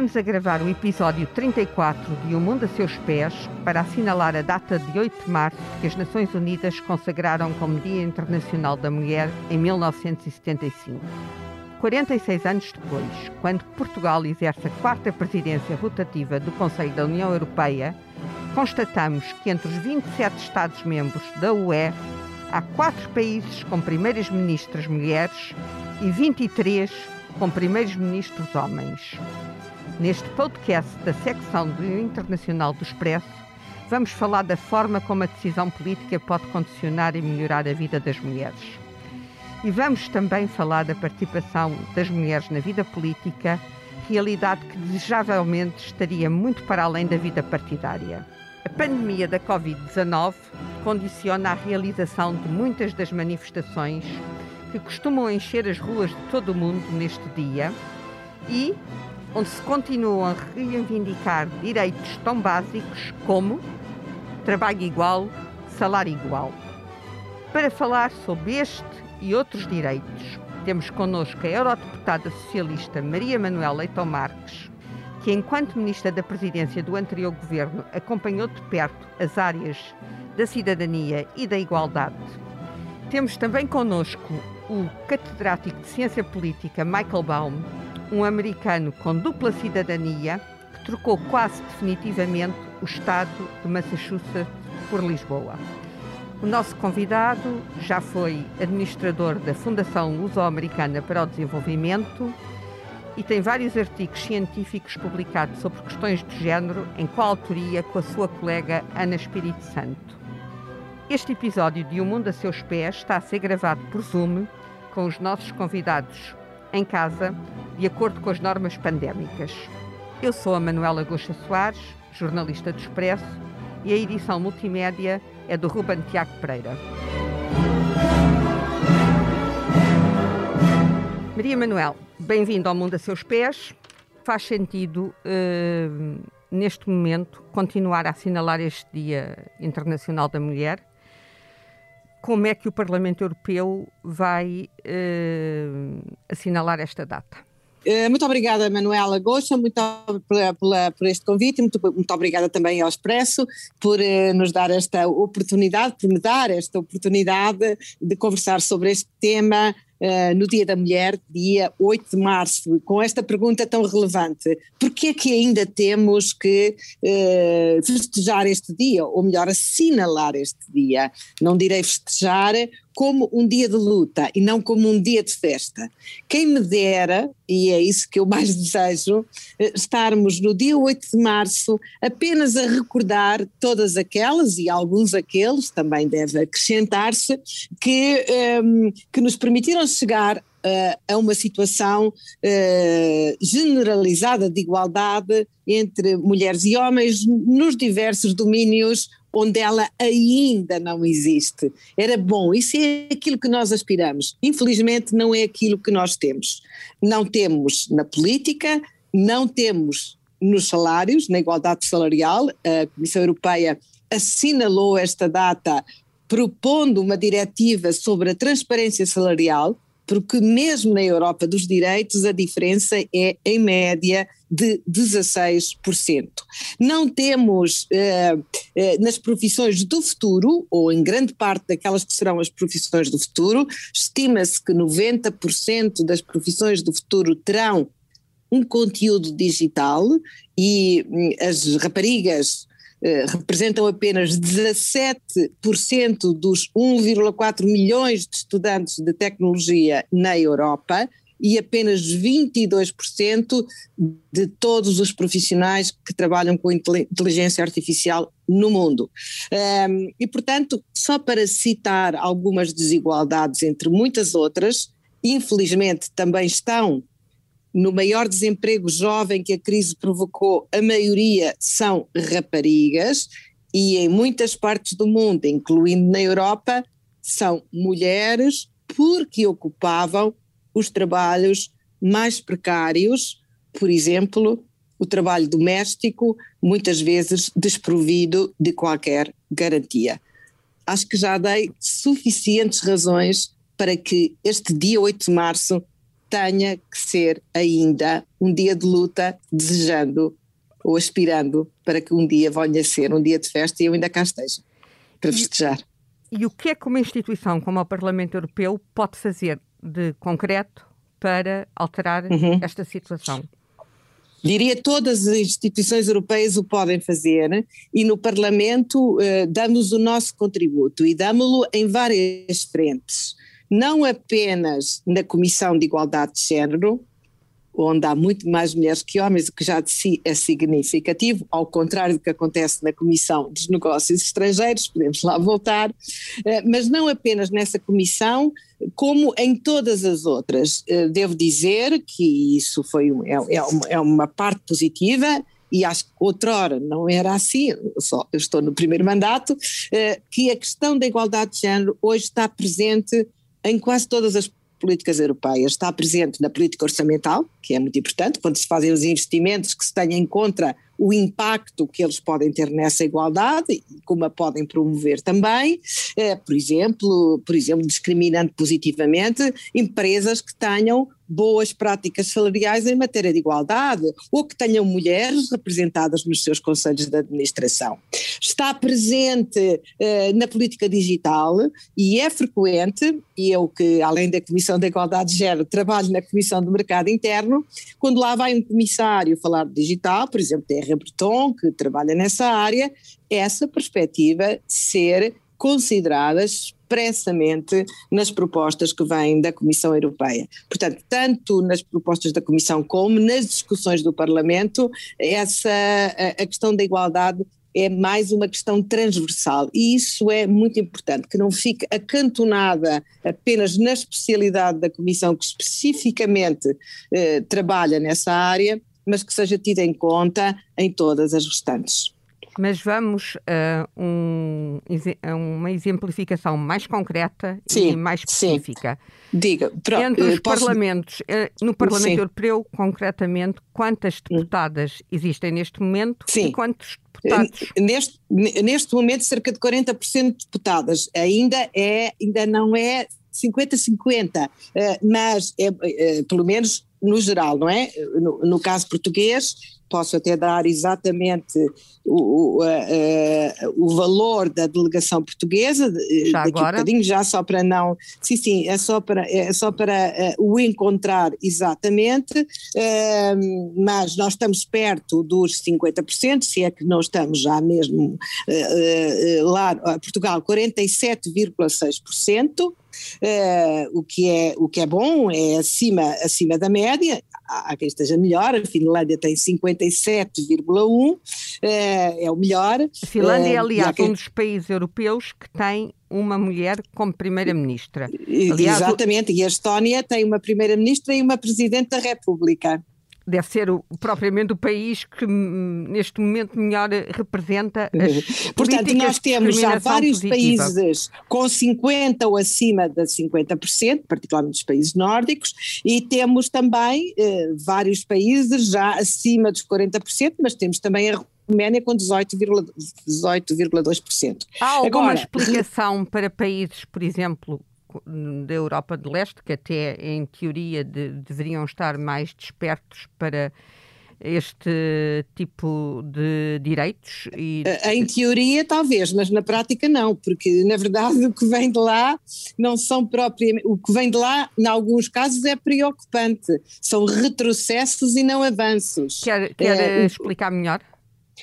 Estamos a gravar o episódio 34 de O Mundo a Seus Pés para assinalar a data de 8 de março que as Nações Unidas consagraram como Dia Internacional da Mulher em 1975. 46 anos depois, quando Portugal exerce a quarta presidência rotativa do Conselho da União Europeia, constatamos que entre os 27 Estados-membros da UE há quatro países com primeiras ministras mulheres e 23 com primeiros ministros homens. Neste podcast da secção do Internacional do Expresso, vamos falar da forma como a decisão política pode condicionar e melhorar a vida das mulheres. E vamos também falar da participação das mulheres na vida política, realidade que desejavelmente estaria muito para além da vida partidária. A pandemia da Covid-19 condiciona a realização de muitas das manifestações que costumam encher as ruas de todo o mundo neste dia e onde se continuam a reivindicar direitos tão básicos como trabalho igual, salário igual. Para falar sobre este e outros direitos, temos connosco a eurodeputada socialista Maria Manuela Leitão Marques, que, enquanto Ministra da Presidência do anterior governo, acompanhou de perto as áreas da cidadania e da igualdade. Temos também connosco o catedrático de Ciência Política Michael Baum, um americano com dupla cidadania que trocou quase definitivamente o estado de Massachusetts por Lisboa. O nosso convidado já foi administrador da Fundação Luso-Americana para o Desenvolvimento e tem vários artigos científicos publicados sobre questões de género, em coautoria com a sua colega Ana Espírito Santo. Este episódio de O Mundo a Seus Pés está a ser gravado por Zoom com os nossos convidados em casa, de acordo com as normas pandémicas. Eu sou a Manuela Goxa Soares, jornalista do Expresso, e a edição multimédia é do Ruben Tiago Pereira. Maria Manuel, bem-vindo ao Mundo a Seus Pés. Faz sentido, uh, neste momento, continuar a assinalar este Dia Internacional da Mulher como é que o Parlamento Europeu vai uh, assinalar esta data? Eh, muito obrigada, Manuela Gosta, muito pela, pela, por este convite, muito, muito obrigada também ao Expresso por uh, nos dar esta oportunidade, por me dar esta oportunidade de conversar sobre este tema uh, no Dia da Mulher, dia 8 de março, com esta pergunta tão relevante. Por que é que ainda temos que uh, festejar este dia, ou melhor, assinalar este dia? Não direi festejar, como um dia de luta e não como um dia de festa. Quem me dera, e é isso que eu mais desejo, eh, estarmos no dia 8 de março apenas a recordar todas aquelas e alguns aqueles, também deve acrescentar-se, que, um, ehm, que nos permitiram chegar a uma situação uh, generalizada de igualdade entre mulheres e homens nos diversos domínios onde ela ainda não existe. Era bom, isso é aquilo que nós aspiramos. Infelizmente, não é aquilo que nós temos. Não temos na política, não temos nos salários, na igualdade salarial. A Comissão Europeia assinalou esta data propondo uma diretiva sobre a transparência salarial porque mesmo na Europa dos direitos a diferença é em média de 16%. Não temos eh, eh, nas profissões do futuro, ou em grande parte daquelas que serão as profissões do futuro, estima-se que 90% das profissões do futuro terão um conteúdo digital e hum, as raparigas representam apenas 17% dos 1,4 milhões de estudantes de tecnologia na Europa e apenas 22% de todos os profissionais que trabalham com inteligência artificial no mundo. Um, e, portanto, só para citar algumas desigualdades entre muitas outras, infelizmente também estão no maior desemprego jovem que a crise provocou, a maioria são raparigas e em muitas partes do mundo, incluindo na Europa, são mulheres porque ocupavam os trabalhos mais precários, por exemplo, o trabalho doméstico, muitas vezes desprovido de qualquer garantia. Acho que já dei suficientes razões para que este dia 8 de março tenha que ser ainda um dia de luta, desejando ou aspirando para que um dia venha a ser um dia de festa e eu ainda cá esteja para festejar. E, e o que é que uma instituição como o Parlamento Europeu pode fazer de concreto para alterar uhum. esta situação? Diria todas as instituições europeias o podem fazer e no Parlamento eh, damos o nosso contributo e damos-lo em várias frentes, não apenas na Comissão de Igualdade de Género, onde há muito mais mulheres que homens, o que já de si é significativo, ao contrário do que acontece na Comissão dos Negócios Estrangeiros, podemos lá voltar, eh, mas não apenas nessa comissão, como em todas as outras. Eh, devo dizer que isso foi é, é, uma, é uma parte positiva, e acho que outrora não era assim, só, eu estou no primeiro mandato, eh, que a questão da igualdade de género hoje está presente em quase todas as políticas europeias. Está presente na política orçamental, que é muito importante, quando se fazem os investimentos que se tenham em conta o impacto que eles podem ter nessa igualdade e como a podem promover também, eh, por exemplo, por exemplo, discriminando positivamente empresas que tenham boas práticas salariais em matéria de igualdade ou que tenham mulheres representadas nos seus conselhos de administração. Está presente eh, na política digital e é frequente, e eu que além da Comissão da Igualdade de Género trabalho na Comissão do Mercado Interno, quando lá vai um comissário falar de digital, por exemplo, Terra Breton, que trabalha nessa área, essa perspectiva ser considerada expressamente nas propostas que vêm da Comissão Europeia. Portanto, tanto nas propostas da Comissão como nas discussões do Parlamento, essa a, questão da igualdade é mais uma questão transversal e isso é muito importante, que não fique acantonada apenas na especialidade da Comissão que especificamente eh, trabalha nessa área, mas que seja tida em conta em todas as restantes. Mas vamos a, um, a uma exemplificação mais concreta sim, e mais específica. Sim. Diga, pronto, Entre os posso... parlamentos, eh, no Parlamento sim. Europeu, concretamente, quantas hum. deputadas existem neste momento sim. e quantos deputados? Eh, neste, neste momento, cerca de 40% de deputadas. Ainda, é, ainda não é 50-50, eh, mas é, pelo menos no geral, não é? No, no caso português, posso até dar exatamente o, o, o valor da delegação portuguesa, já daqui agora? um bocadinho, já só para não. Sim, sim, é só para, é só para uh, o encontrar exatamente, uh, mas nós estamos perto dos 50%, se é que não estamos já mesmo uh, lá, Portugal, 47,6%. Uh, o, que é, o que é bom, é acima, acima da média, há quem esteja melhor, a Finlândia tem 57,1, uh, eh, é o melhor. A Finlândia é, aliás, quem... um dos países europeus que tem uma mulher como primeira-ministra. Exatamente, e a Estónia tem uma primeira-ministra e uma presidente da República deve ser o, propriamente o país que hum, neste momento melhor representa as Portanto, nós temos já vários positiva. países com 50% ou acima de 50%, particularmente os países nórdicos, e temos também eh, vários países já acima dos 40%, mas temos também a Roménia com 18,2%. 18, Há alguma Agora, explicação para países, por exemplo, da Europa de Leste, que até em teoria de, deveriam estar mais despertos para este tipo de direitos? E... Em teoria, talvez, mas na prática não, porque na verdade o que vem de lá não são propriamente. O que vem de lá, em alguns casos, é preocupante. São retrocessos e não avanços. Quer, quer é, explicar melhor?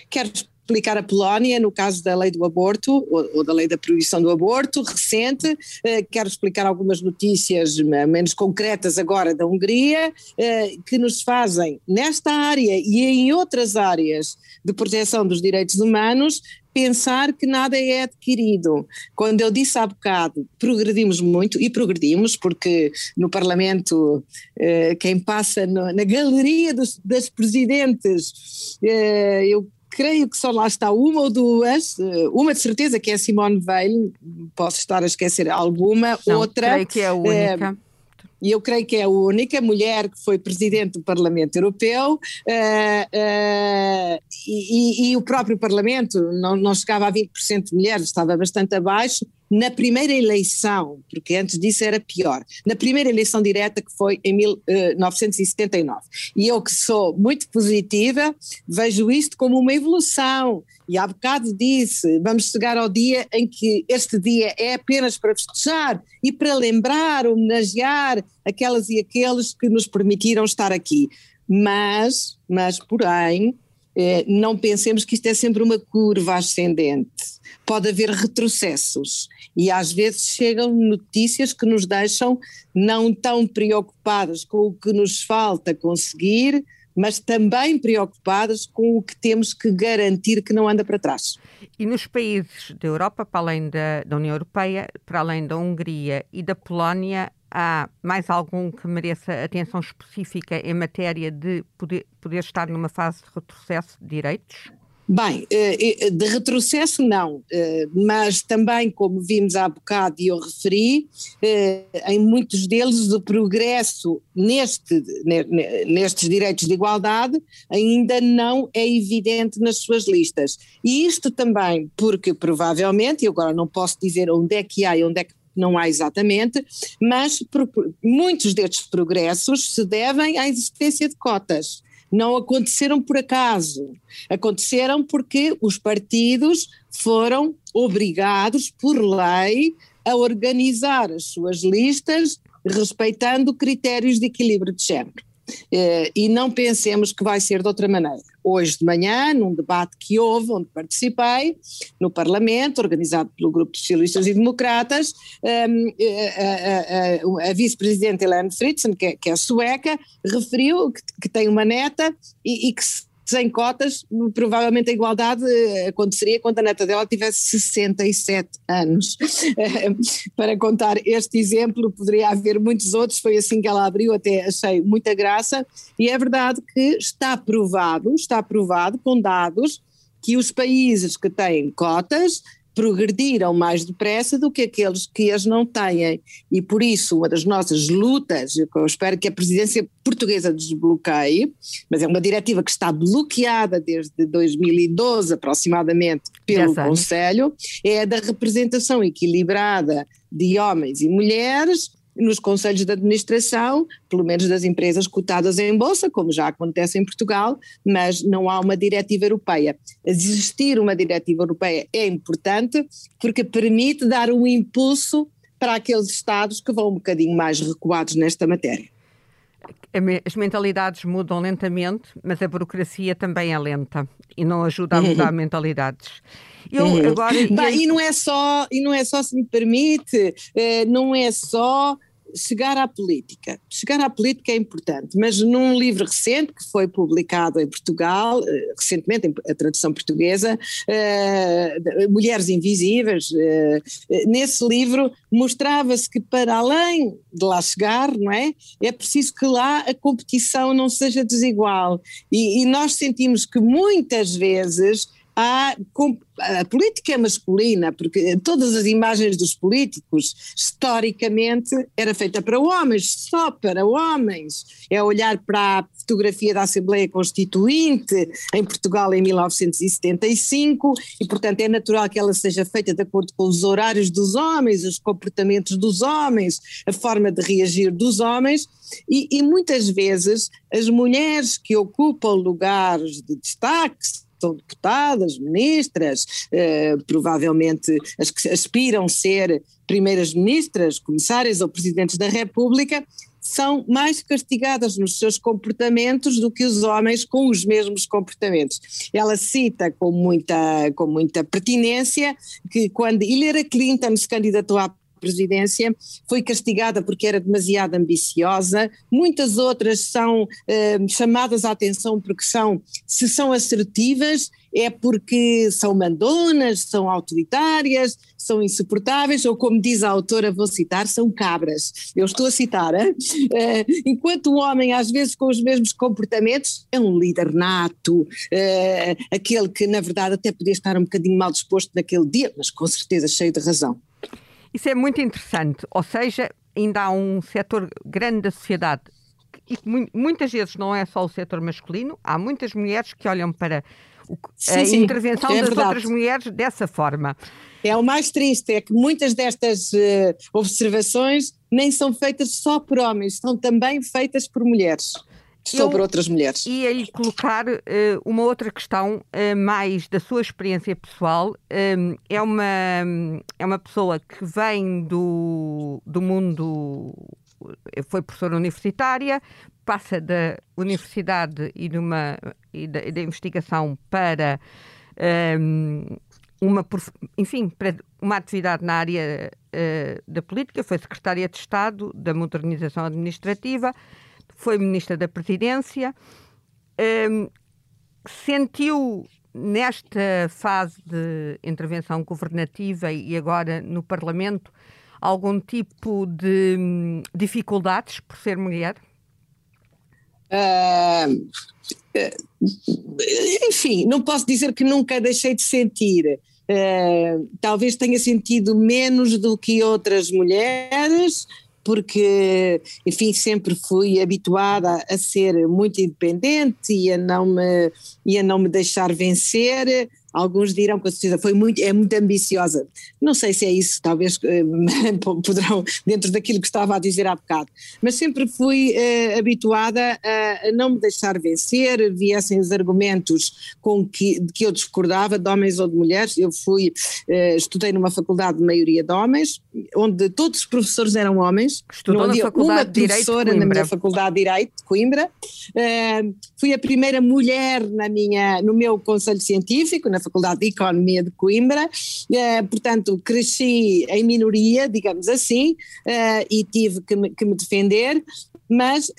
Quero explicar a Polónia no caso da lei do aborto ou, ou da lei da proibição do aborto recente. Eh, quero explicar algumas notícias menos concretas agora da Hungria eh, que nos fazem nesta área e em outras áreas de proteção dos direitos humanos pensar que nada é adquirido. Quando eu disse há bocado, progredimos muito, e progredimos, porque no Parlamento, eh, quem passa no, na galeria dos, das presidentes, eh, eu creio que só lá está uma ou duas, eh, uma de certeza que é a Simone Veil, posso estar a esquecer alguma, Não, outra. Creio que é a única. É, e eu creio que é a única mulher que foi presidente do Parlamento Europeu uh, uh, e, e, e, o próprio Parlamento não, não chegava a 20% de mulheres, estava bastante abaixo, na primeira eleição, porque antes disso era pior, na primeira eleição direta que foi em 1979. E eu que sou muito positiva, vejo isto como uma evolução. E há bocado disse, vamos chegar ao dia em que este dia é apenas para festejar e para lembrar, homenagear aquelas e aqueles que nos permitiram estar aqui. Mas, mas porém, eh, não pensemos que isto é sempre uma curva ascendente. Pode haver retrocessos e às vezes chegam notícias que nos deixam não tão preocupadas com o que nos falta conseguir, mas também preocupadas com o que temos que garantir que não anda para trás. E nos países da Europa, para além da, da União Europeia, para além da Hungria e da Polónia, há mais algum que mereça atenção específica em matéria de poder, poder estar numa fase de retrocesso de direitos? Bem, eh, eh, de retrocesso não, eh, mas também, como vimos há bocado e eu referi, em muitos deles o progresso neste, nestes direitos de igualdade ainda não é evidente nas suas listas. E isto também porque provavelmente, e agora não posso dizer onde é que há e onde é que não há exatamente, mas muitos destes progressos se devem à existência de cotas. Não aconteceram por acaso, aconteceram porque os partidos foram obrigados por lei a organizar as suas listas respeitando critérios de equilíbrio de género. Eh, e não pensemos que vai ser de outra maneira. Hoje de manhã, num debate que houve, onde participei, no Parlamento, organizado pelo Grupo de Socialistas e Democratas, a, a, a, a vice-presidente Helene Fritzen, que, é, que é sueca, referiu que, que tem uma neta e, e que se sem cotas, provavelmente a igualdade eh, aconteceria quando a neta dela tivesse 67 anos. Para contar este exemplo, poderia haver muitos outros, foi assim que ela abriu, até achei muita graça, e é verdade que está provado, está provado com dados que os países que têm cotas progrediram mais depressa do que aqueles que as não têm. E por isso, uma das nossas lutas, eu espero que a presidência portuguesa desbloqueie, mas é uma diretiva que está bloqueada desde 2012 aproximadamente pelo Conselho, é a da representação equilibrada de homens e mulheres nos conselhos de administração, pelo menos das empresas cotadas em bolsa, como já acontece em Portugal, mas não há uma diretiva europeia. Existir uma diretiva europeia é importante porque permite dar um impulso para aqueles Estados que vão um bocadinho mais recuados nesta matéria. As mentalidades mudam lentamente, mas a burocracia também é lenta e não ajuda a mudar mentalidades. Eu agora. Bem, e não é só, e não é só, se me permite, eh, não é só chegar à política. Chegar à política é importante, mas num livro recente que foi publicado em Portugal, eh, recentemente, a tradução portuguesa, uh, Mulheres Invisíveis, nesse livro mostrava-se que para além de lá chegar, não é? É preciso que lá a competição não seja desigual. E, e nós sentimos que muitas vezes há a política masculina, porque todas as imagens dos políticos, historicamente, era feita para homens, só para homens. É olhar para a fotografia da Assembleia Constituinte em Portugal em 1975 e, portanto, é natural que ela seja feita de acordo com os horários dos homens, os comportamentos dos homens, a forma de reagir dos homens. E, e muitas vezes as mulheres que ocupam lugares de destaque, são deputadas, ministras, eh, provavelmente as que aspiram ser primeiras ministras, comissárias ou presidentes da República, são mais castigadas nos seus comportamentos do que os homens com os mesmos comportamentos. Ela cita com muita, com muita pertinência que quando Hillary Clinton se candidatou à presidência, foi castigada porque era demasiado ambiciosa. Muitas outras são eh, chamadas à atenção porque são, se são assertivas, é porque são mandonas, são autoritárias, são insuportáveis, ou como diz a autora, vou citar, são cabras. Eu estou a citar, hein? Uh, enquanto o homem, às vezes com os mesmos comportamentos, é um líder nato, uh, aquele que na verdade até podia estar um bocadinho mal disposto naquele dia, mas com certeza cheio de razão. Isso é muito interessante, ou seja, ainda há um setor grande da sociedade e muitas vezes não é só o setor masculino, há muitas mulheres que olham para a sim, intervenção sim, é das verdade. outras mulheres dessa forma. É o mais triste, é que muitas destas uh, observações nem são feitas só por homens, são também feitas por mulheres sobre outras mulheres. E aí colocar uh, uma outra questão uh, mais da sua experiência pessoal. Um, é, uma, é uma pessoa que vem do, do mundo, foi professora universitária, passa da universidade e, de uma, e, da, e da investigação para um, uma, enfim, para uma atividade na área uh, da política, foi secretária de Estado da Modernização Administrativa, foi ministra da Presidência. Um, sentiu nesta fase de intervenção governativa e agora no Parlamento algum tipo de hum, dificuldades por ser mulher? Uh, enfim, não posso dizer que nunca deixei de sentir. Uh, talvez tenha sentido menos do que outras mulheres, porque, enfim, sempre fui habituada a ser muito independente e a não me, e a não me deixar vencer. Alguns dirão com certeza foi muito, é muito ambiciosa. Não sei se é isso, talvez eh, poderão, dentro daquilo que estava a dizer há bocado. Mas sempre fui eh, habituada a, a, não me deixar vencer, viessem os argumentos com que, de que eu discordava, de homens ou de mulheres. Eu fui, eh, estudei numa faculdade de maioria de homens, onde todos os professores eram homens. Estudou na faculdade uma de professora na minha faculdade de Direito de Coimbra. Uh, fui a primeira mulher na minha, no meu conselho científico, na Faculdade de Economia de Coimbra, uh, portanto cresci em minoria, digamos assim, uh, e tive que me, defender, mas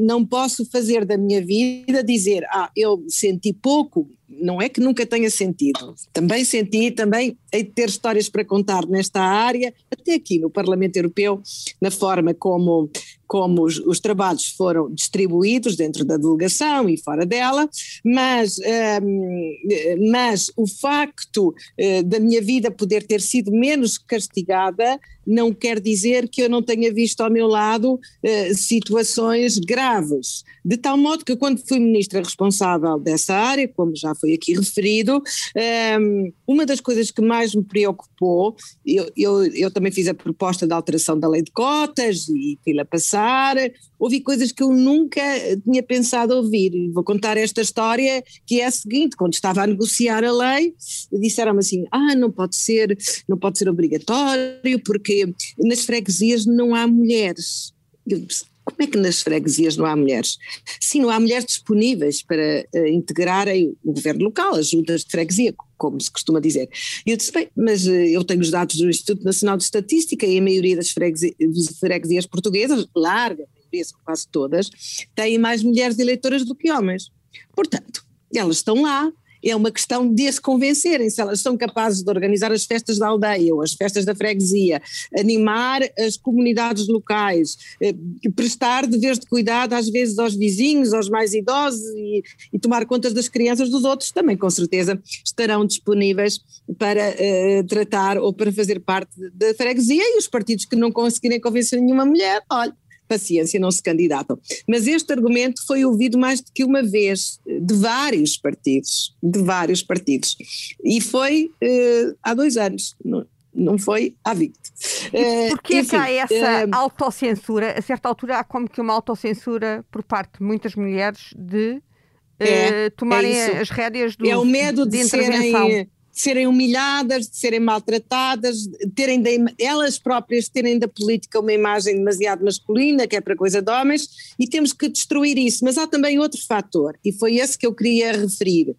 não posso fazer da minha vida dizer, ah, eu senti pouco, não é que nunca tenha sentido. Também senti, também hei de ter histórias para contar nesta área, até aqui no Parlamento Europeu, na forma como como os, os, trabalhos foram distribuídos dentro da delegação e fora dela, mas, um, mas o facto uh, da minha vida poder ter sido menos castigada não quer dizer que eu não tenha visto ao meu lado uh, situações graves. De tal modo que, quando fui ministra responsável dessa área, como já foi aqui referido, um, uma das coisas que mais me preocupou, eu, eu, eu também fiz a proposta da alteração da lei de cotas e fui-la passar ouvi coisas que eu nunca tinha pensado ouvir. Vou contar esta história que é a seguinte: quando estava a negociar a lei, disseram-me assim: ah, não pode ser, não pode ser obrigatório, porque nas freguesias não há mulheres. Como é que nas freguesias não há mulheres? Sim, não há mulheres disponíveis para uh, integrarem o governo local, as juntas de freguesia, como se costuma dizer. E eu disse, bem, mas uh, eu tenho os dados do Instituto Nacional de Estatística e a maioria das freguesias, freguesias portuguesas, larga, maioria, quase todas, têm mais mulheres eleitoras do que homens. Portanto, elas estão lá, é uma questão de se convencerem se elas são capazes de organizar as festas da aldeia ou as festas da freguesia, animar as comunidades locais, eh, prestar deveres de cuidado às vezes aos vizinhos, aos mais idosos e, e tomar contas das crianças dos outros, também com certeza estarão disponíveis para eh, tratar ou para fazer parte da freguesia e os partidos que não conseguirem convencer nenhuma mulher, olha, paciência, não se candidatam. Mas este argumento foi ouvido mais do que uma vez, de vários partidos, de vários partidos. E foi uh, há dois anos, não, não foi há 20. Uh, Porquê enfim, que há essa uh, autocensura? A certa altura há como que uma autocensura por parte de muitas mulheres de uh, é, tomarem é as rédeas do, é o medo de, de. Serem, de serem humilhadas, de serem maltratadas, de terem de, elas próprias terem da política uma imagem demasiado masculina, que é para coisa de homens, e temos que destruir isso. Mas há também outro fator, e foi esse que eu queria referir,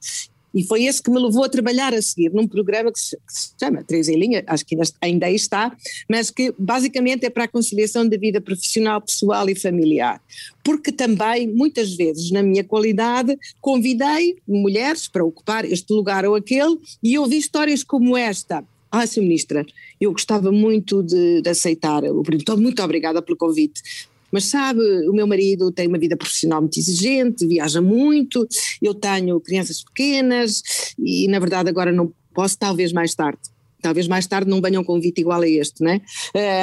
e foi esse que me levou a trabalhar a seguir num programa que se, que se chama Três em Linha, acho que ainda, ainda aí está, mas que basicamente é para a conciliação da vida profissional, pessoal e familiar. Porque também, muitas vezes, na minha qualidade, convidei mulheres para ocupar este lugar ou aquele e ouvi histórias como esta. Ah, Sr. Ministra, eu gostava muito de, de aceitar o Muito obrigada pelo convite mas sabe, o meu marido tem uma vida profissional muito exigente, viaja muito, eu tenho crianças pequenas e na verdade agora não posso, talvez mais tarde. Talvez mais tarde não venha um convite igual a este, né?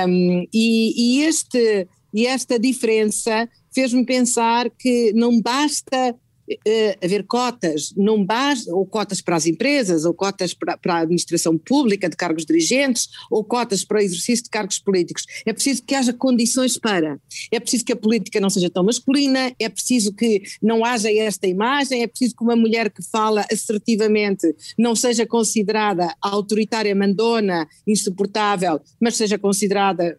Um, e, e, este, e esta diferença fez-me pensar que não basta uh, haver cotas, não basta, ou cotas para as empresas, ou cotas para, para, a administração pública de cargos dirigentes, ou cotas para o exercício de cargos políticos. É preciso que haja condições para. É preciso que a política não seja tão masculina, é preciso que não haja esta imagem, é preciso que uma mulher que fala assertivamente não seja considerada autoritária, mandona, insuportável, mas seja considerada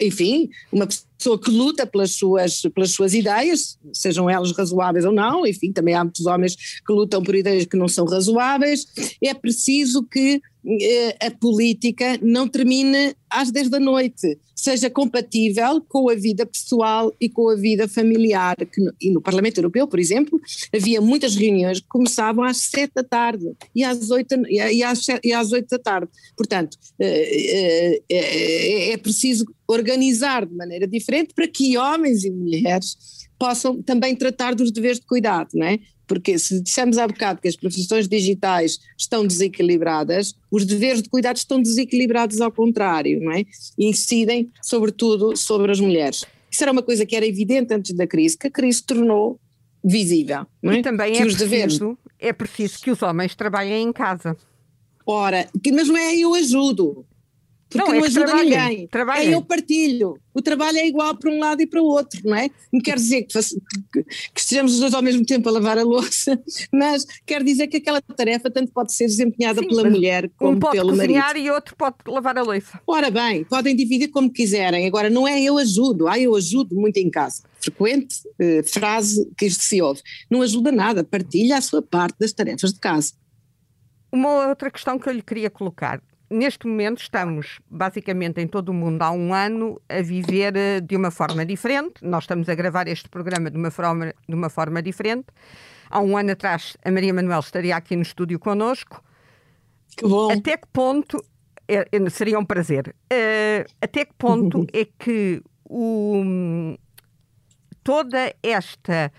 enfim, uma pessoa que luta pelas suas, pelas suas ideias, sejam elas razoáveis ou não, enfim, também há muitos homens que lutam por ideias que não são razoáveis, é preciso que eh, a política não termine às 10 da noite, seja compatível com a vida pessoal e com a vida familiar. No, e no Parlamento Europeu, por exemplo, havia muitas reuniões que começavam às 7 da tarde e às 8, e às, e às 8 da tarde. Portanto, é, é, é preciso organizar de maneira diferente para que homens e mulheres possam também tratar dos deveres de cuidado, não é? Porque se dissemos há bocado que as profissões digitais estão desequilibradas, os deveres de cuidado estão desequilibrados ao contrário, não é? E incidem, sobretudo, sobre as mulheres. Isso era uma coisa que era evidente antes da crise, que a crise tornou visível. É? E também que é, preciso, deveres... é preciso que os homens trabalhem em casa. Ora, mas não é eu ajudo porque não, é não ajuda ninguém. Trabalhem. É eu partilho. O trabalho é igual para um lado e para o outro, não é? Não quer dizer que, que, que, estejamos os dois ao mesmo tempo a lavar a louça, mas quer dizer que aquela tarefa tanto pode ser desempenhada Sim, pela mulher como um pode pelo cozinhar e outro pode lavar a louça. Ora bem, podem dividir como quiserem. Agora, não é eu ajudo, ah, eu ajudo muito em casa. Frequente eh, frase que isto se ouve. Não ajuda nada, partilha a sua parte das tarefas de casa. Uma outra questão que eu lhe queria colocar neste momento estamos, basicamente, em todo o mundo há um ano, a viver eh, de uma forma diferente. Nós estamos a gravar este programa de uma forma, de uma forma diferente. Há um ano atrás, a Maria Manuel estaria aqui no estúdio connosco. Que bom. Até que ponto, é, é, seria um prazer, uh, até que ponto é que o, toda esta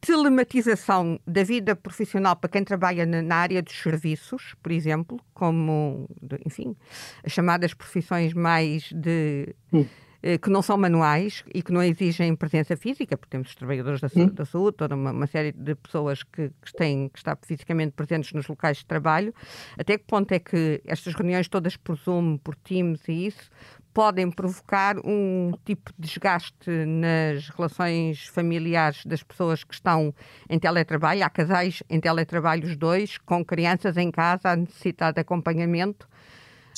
telematização da vida profissional para quem trabalha na área dos serviços, por exemplo, como, enfim, as chamadas profissões mais de. Hum. Eh, que não são manuais e que não exigem presença física, porque temos os trabalhadores da, hum. da saúde, toda uma, uma, série de pessoas que, que, têm que estar fisicamente presentes nos locais de trabalho. Até que ponto é que estas reuniões todas por Zoom, por Teams e isso, podem provocar um tipo de desgaste nas relações familiares das pessoas que estão em teletrabalho. Há casais em teletrabalho, os dois, com crianças em casa, a necessidade de acompanhamento.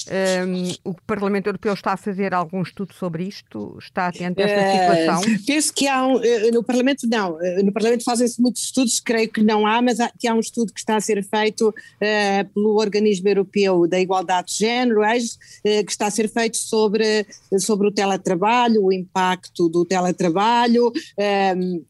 Um, o Parlamento Europeu está a fazer algum estudo sobre isto? Está atento a esta uh, situação? Penso que há um, eh, no Parlamento não, eh, no Parlamento fazem-se muitos estudos, creio que não há, mas há, que há um estudo que está a ser feito uh, pelo Organismo Europeu da Igualdade de Género, uh, que está a ser feito sobre, sobre o teletrabalho, o impacto do teletrabalho,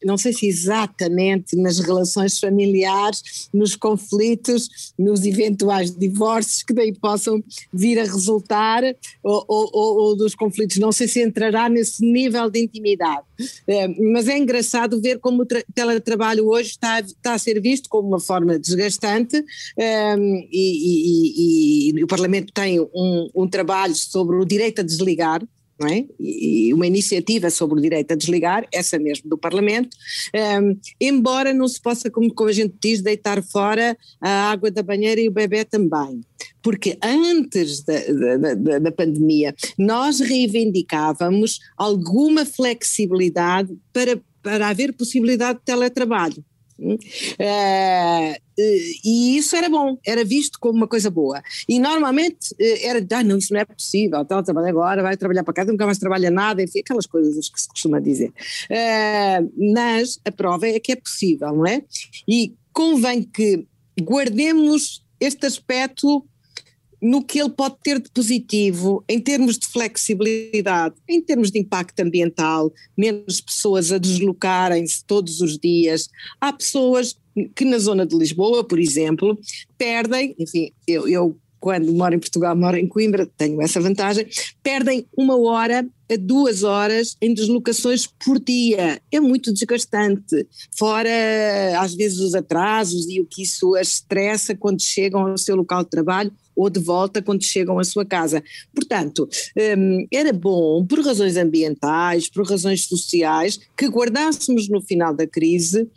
não sei se exatamente nas relações familiares, nos conflitos, nos eventuais divórcios que daí possam vir a resultar ou, ou, ou, dos conflitos. Não sei se entrará nesse nível de intimidade, é, mas é engraçado ver como o teletrabalho hoje está, está a ser visto como uma forma desgastante é, e, e, e, e, o Parlamento tem um, um trabalho sobre o direito a desligar, é? e uma iniciativa sobre o direito a desligar, essa mesmo do Parlamento, um, embora não se possa, como, como a gente diz, deitar fora a água da banheira e o bebê também porque antes da, da, da, da, pandemia nós reivindicávamos alguma flexibilidade para, para haver possibilidade de teletrabalho. Uh, e isso era bom, era visto como uma coisa boa. E normalmente eh, era, ah, não, isso não é possível, então trabalha agora, vai trabalhar para casa, nunca mais trabalha nada, enfim, aquelas coisas que se costuma dizer. Uh, mas a prova é que é possível, não é? E convém que guardemos este aspecto no que ele pode ter de positivo em termos de flexibilidade, em termos de impacto ambiental, menos pessoas a deslocarem-se todos os dias. Há pessoas que na zona de Lisboa, por exemplo, perdem, enfim, eu, eu quando moro em Portugal, moro em Coimbra, tenho essa vantagem, perdem uma hora a duas horas em deslocações por dia. É muito desgastante. Fora, às vezes, os atrasos e o que isso as estressa quando chegam ao seu local de trabalho ou de volta quando chegam à sua casa. Portanto, um, era bom, por razões ambientais, por razões sociais, que guardássemos no final da crise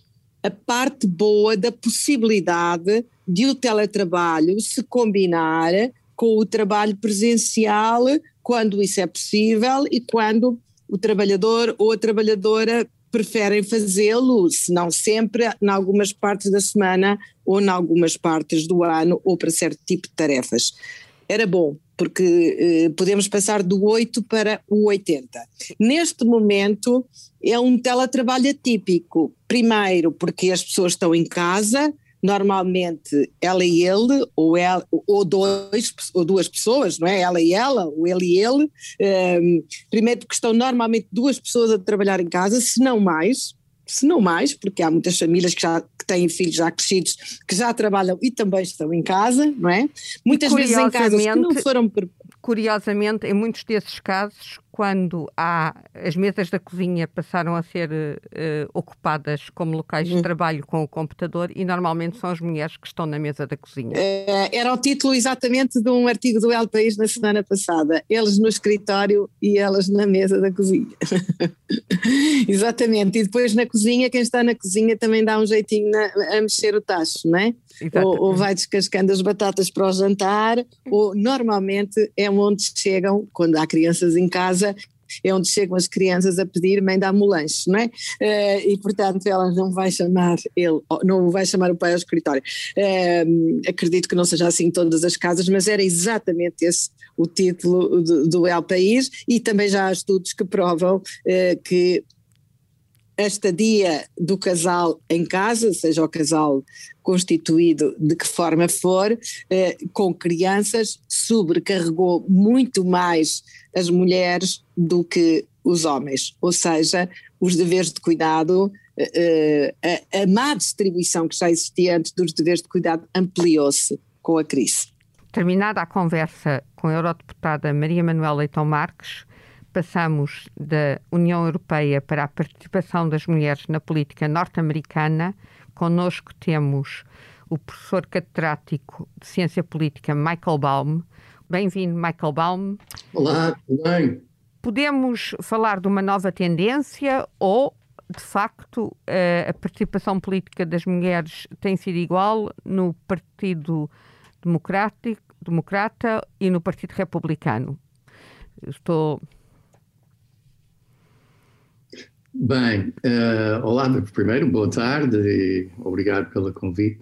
a parte boa da possibilidade de o teletrabalho se combinar com o trabalho presencial quando isso é possível e quando o trabalhador ou a trabalhadora preferem fazê-lo, se não sempre, em algumas partes da semana ou em algumas partes do ano ou para certo tipo de tarefas. Era bom, porque eh, podemos passar do 8 para o 80. Neste momento é um teletrabalho atípico. Primeiro, porque as pessoas estão em casa, normalmente ela e ele, ou, ela, ou, dois, ou duas pessoas, não é? Ela e ela, ou ele e ele. Um, ehm, primeiro porque estão normalmente duas pessoas a trabalhar em casa, se não mais, se não mais, porque há muitas famílias que já que têm filhos já crescidos que já trabalham e também estão em casa, não é? Muitas vezes em casas que não foram curiosamente, em muitos desses casos, quando há as mesas da cozinha passaram a ser uh, ocupadas como locais de uhum. trabalho com o computador e normalmente são as mulheres que estão na mesa da cozinha. Uh, era o título exatamente de um artigo do El País na semana passada. Eles no escritório e elas na mesa da cozinha. exatamente. E depois na cozinha, quem está na cozinha também dá um jeitinho na, a mexer o tacho, não é? Ou, ou, vai descascando as batatas para o jantar, ou normalmente é onde chegam, quando há crianças em casa, é onde chegam as crianças a pedir mãe dá-me o lanche, não é? Uh, e portanto ela não vai chamar ele, não vai chamar o pai ao escritório. Uh, acredito que não seja assim em todas as casas, mas era exatamente esse o título do, do El País e também já há estudos que provam uh, que a estadia do casal em casa, seja o casal constituído de que forma for, eh, com crianças, sobrecarregou muito mais as mulheres do que os homens. Ou seja, os deveres de cuidado, eh, a, a má distribuição que já existia antes dos deveres de cuidado ampliou-se com a crise. Terminada a conversa com a eurodeputada Maria Manuela Leitão Marques, passamos da União Europeia para a participação das mulheres na política norte-americana. Conosco temos o professor catedrático de Ciência Política Michael Baum. Bem-vindo, Michael Baum. Olá, tudo bem? Podemos falar de uma nova tendência ou, de facto, a participação política das mulheres tem sido igual no Partido Democrático, Democrata e no Partido Republicano? Estou Bem, uh, olá, primeiro, boa tarde e obrigado pelo convite.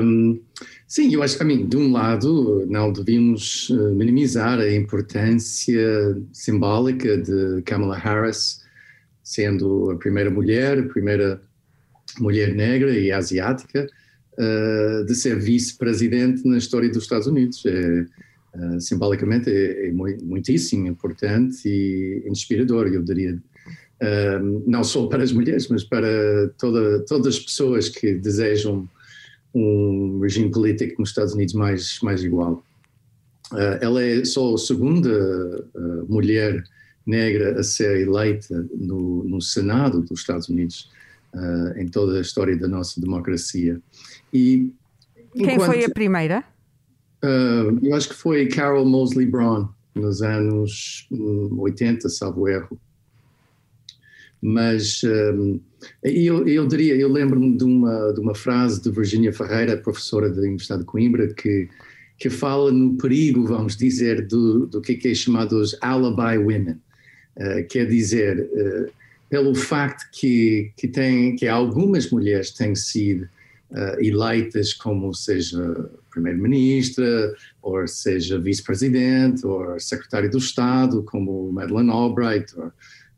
Um, sim, eu acho que, mim, de um lado, não devíamos eh, minimizar a importância simbólica de Kamala Harris sendo a primeira mulher, a primeira mulher negra e asiática uh, de ser vice-presidente na história dos Estados Unidos. É, uh, simbolicamente é, é muitíssimo importante e inspirador, eu diria não só para as mulheres, mas para toda, todas as pessoas que desejam um regime político nos Estados Unidos mais, mais igual. Uh, ela é só a segunda uh, mulher negra a ser eleita no, no Senado dos Estados Unidos uh, em toda a história da nossa democracia. E Quem enquanto, foi a primeira? eu acho que foi Carol Mosley Braun, nos anos 80, hum, salvo erro mas um, eu, eu diria, eu lembro-me de uma, de uma frase de Virginia Ferreira, professora da Universidade de Coimbra, que, que fala no perigo, vamos dizer, do, do que é, é chamado os alibi women, uh, quer dizer, uh, pelo facto que, que, tem, que algumas mulheres têm sido uh, eleitas como seja primeira-ministra, ou seja vice-presidente, ou secretário do Estado, como Madeleine Albright, ou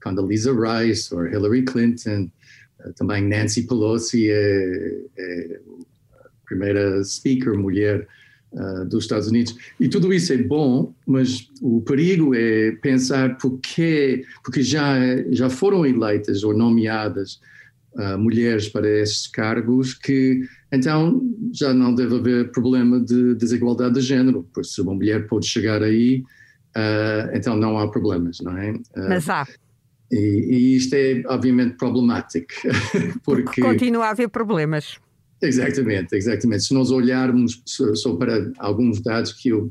Condoleezza Rice ou Hillary Clinton, uh, também Nancy Pelosi é, é, a primeira speaker mulher uh, dos Estados Unidos. E tudo isso é bom, mas o perigo é pensar porque, porque já, já foram eleitas ou nomeadas uh, mulheres para esses cargos que então já não deve haver problema de desigualdade de género, pois se uma mulher pode chegar aí, uh, então não há problemas, não é? Mas há. E, e isto é obviamente problemático. Porque, continua a haver problemas. Exatamente, exatamente. Se nós olharmos só para alguns dados que eu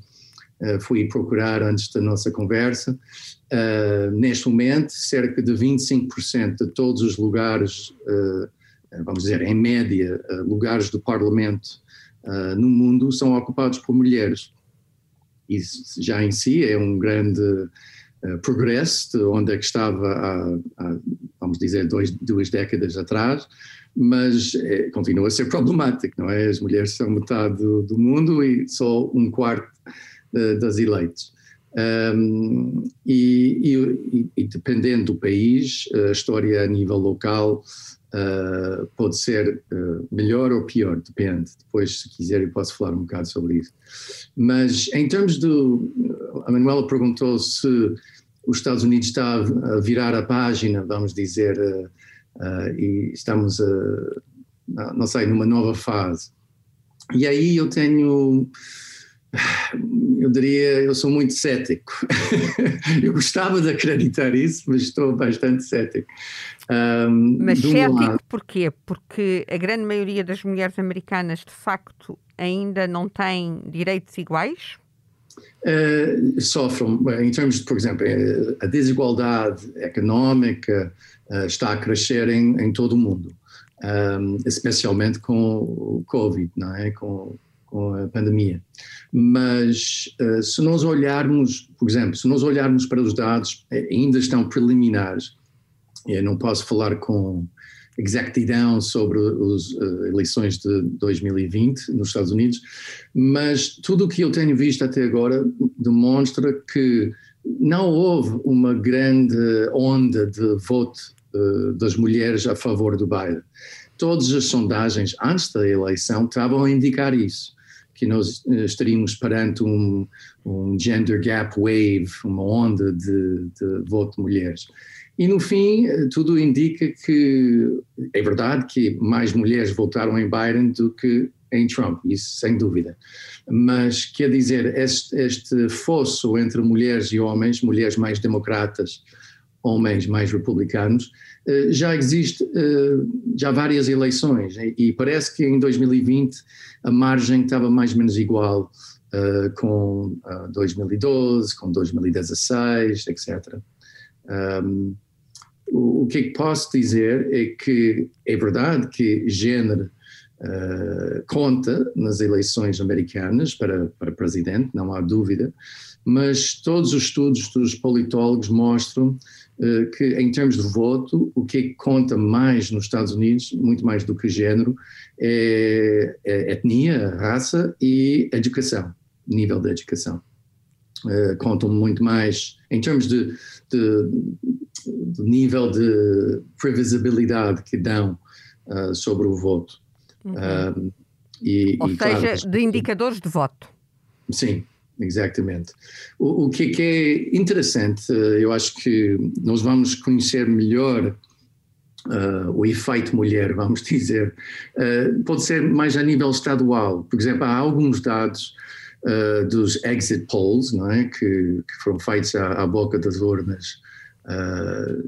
uh, fui procurar antes da nossa conversa, uh, neste momento, cerca de 25% de todos os lugares uh, vamos dizer, em média, lugares do Parlamento no mundo são ocupados por mulheres. Isso já em si é um grande progresso de onde é que estava há, há vamos dizer, dois, duas décadas atrás, mas é, continua a ser problemático, não é? As mulheres são metade do, do mundo e só um quarto uh, das eleitas. Um, e, e, e, dependendo do país, a história a nível local uh, pode ser uh, melhor ou pior, depende. Depois, se quiser, eu posso falar um bocado sobre isso. Mas em termos do. A Manuela perguntou se os Estados Unidos está a virar a página, vamos dizer, uh, e estamos, uh, não sei, numa nova fase. E aí eu tenho, eu diria, eu sou muito cético. eu gostava de acreditar isso, mas estou bastante cético. Um, mas cético lado, porquê? Porque a grande maioria das mulheres americanas, de facto, ainda não têm direitos iguais? Uh, sofrem, em termos de, por exemplo, eh, a desigualdade económica uh, está a crescer em, em todo o mundo, um, especialmente com o Covid, não é? com, com a pandemia. Mas uh, se nós olharmos, por exemplo, se nós olharmos para os dados, ainda estão preliminares, eu não posso falar com exactidão sobre as uh, eleições de 2020 nos Estados Unidos, mas tudo o que eu tenho visto até agora demonstra que não houve uma grande onda de voto das mulheres a favor do Biden. Todas as sondagens antes da eleição estavam a indicar isso, que nós uh, estaríamos perante um, um, gender gap wave, uma onda de, de voto de mulheres. E no fim, tudo indica que é verdade que mais mulheres votaram em Biden do que em Trump, isso sem dúvida. Mas quer dizer, este, este fosso entre mulheres e homens, mulheres mais democratas, homens mais republicanos, eh, já existe eh, já várias eleições e parece que em 2020 a margem estava mais ou menos igual eh, com 2012, com 2016, etc. Um, o, é que posso dizer é que é verdade que género conta nas eleições americanas para, para presidente, não há dúvida, mas todos os estudos dos politólogos mostram que, em termos de voto, o que, é que conta mais nos Estados Unidos, muito mais do que género, é, é etnia, raça e educação, nível de educação. Uh, contam muito mais, em termos de, de do nível de previsibilidade que dão uh, sobre o voto. Uhum. Uh, e, Ou e, seja, claro, de indicadores de voto. Sim, exatamente. O, o que, que, é interessante, eu acho que nós vamos conhecer melhor Uh, o efeito mulher, vamos dizer, uh, pode ser mais a nível estadual. Por exemplo, há alguns dados uh, dos exit polls, não é, que, que foram feitos à, à boca das urnas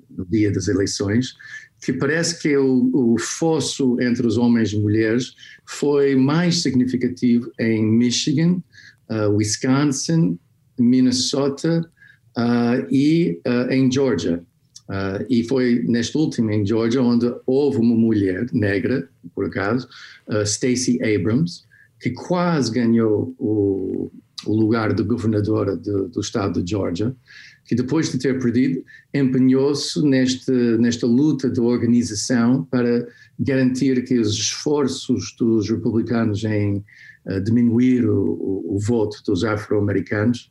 no dia das eleições, que parece que o, o fosso entre os homens e mulheres foi mais significativo em Michigan, uh, Wisconsin, Minnesota uh, e em Georgia. Uh, e foi neste último, em Georgia, onde houve uma mulher negra, por acaso, uh, Stacey Abrams, que quase ganhou o, o lugar de governadora de, do estado de Georgia, que depois de ter perdido, empenhou-se nesta luta de organização para garantir que os esforços dos republicanos em uh, diminuir o, o, voto dos afro-americanos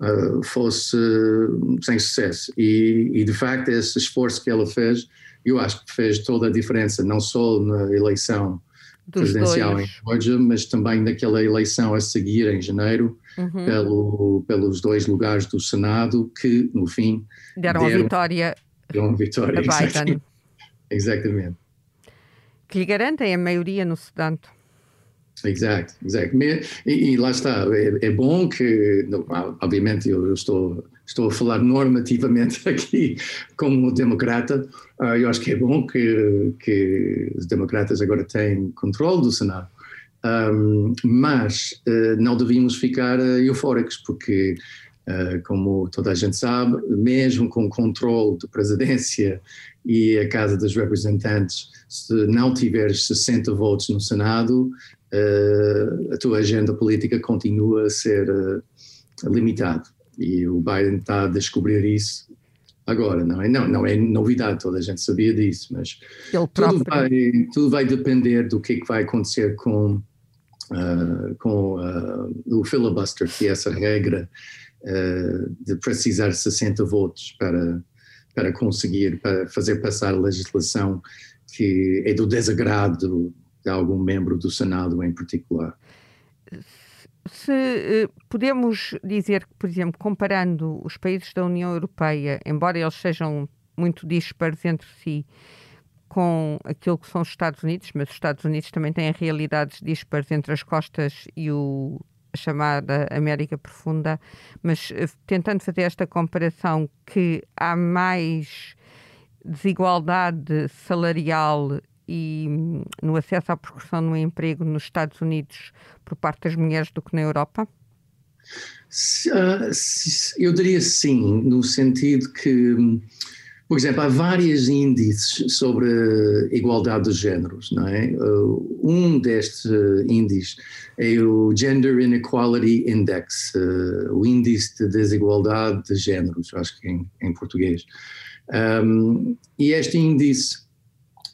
uh, fosse uh, sem sucesso. E, e, de facto, esse esforço que ela fez, eu acho que fez toda a diferença, não só na eleição dos presidencial dois. em Georgia, mas também naquela eleição a seguir, em janeiro, uhum. pelo, pelos dois lugares do Senado, que, no fim. Deram, deram a vitória. Deram a vitória. A Biden. Exatamente. Que lhe garantem a maioria no Senado. Exato, exato. E, e, lá está, é, é bom que, obviamente, eu, estou, estou a falar normativamente aqui como democrata, uh, eu acho que é bom que, que os democratas agora têm controle do Senado. Um, mas uh, não devíamos ficar uh, eufóricos, porque Uh, como toda a gente sabe, mesmo com controle de presidência e a Casa dos Representantes, se não tiveres 60 votos no Senado, a tua agenda política continua a ser uh, limitada. E o Biden está a descobrir isso agora, não é? Não, não é novidade, toda a gente sabia disso, mas tudo vai, tudo vai depender do que, é que vai acontecer com, com o filibuster, que é essa regra uh, de precisar 60 votos para, para conseguir para fazer passar a legislação que é do desagrado de algum membro do Senado em particular. Se eh, podemos dizer que, por exemplo, comparando os países da União Europeia, embora eles sejam muito dispares entre si, com aquilo que são os Estados Unidos, mas os Estados Unidos também têm realidades dispares entre as costas e o chamada América Profunda, mas eh, tentando fazer esta comparação que há mais desigualdade salarial e no acesso à progressão no emprego nos Estados Unidos por parte das mulheres do que na Europa? Ah, eu diria sim, no sentido que por exemplo, há vários índices sobre igualdade de géneros, não é? Uh, um destes uh, índices é o Gender Inequality Index, o índice de desigualdade de géneros, acho que em, em português. Um, e este índice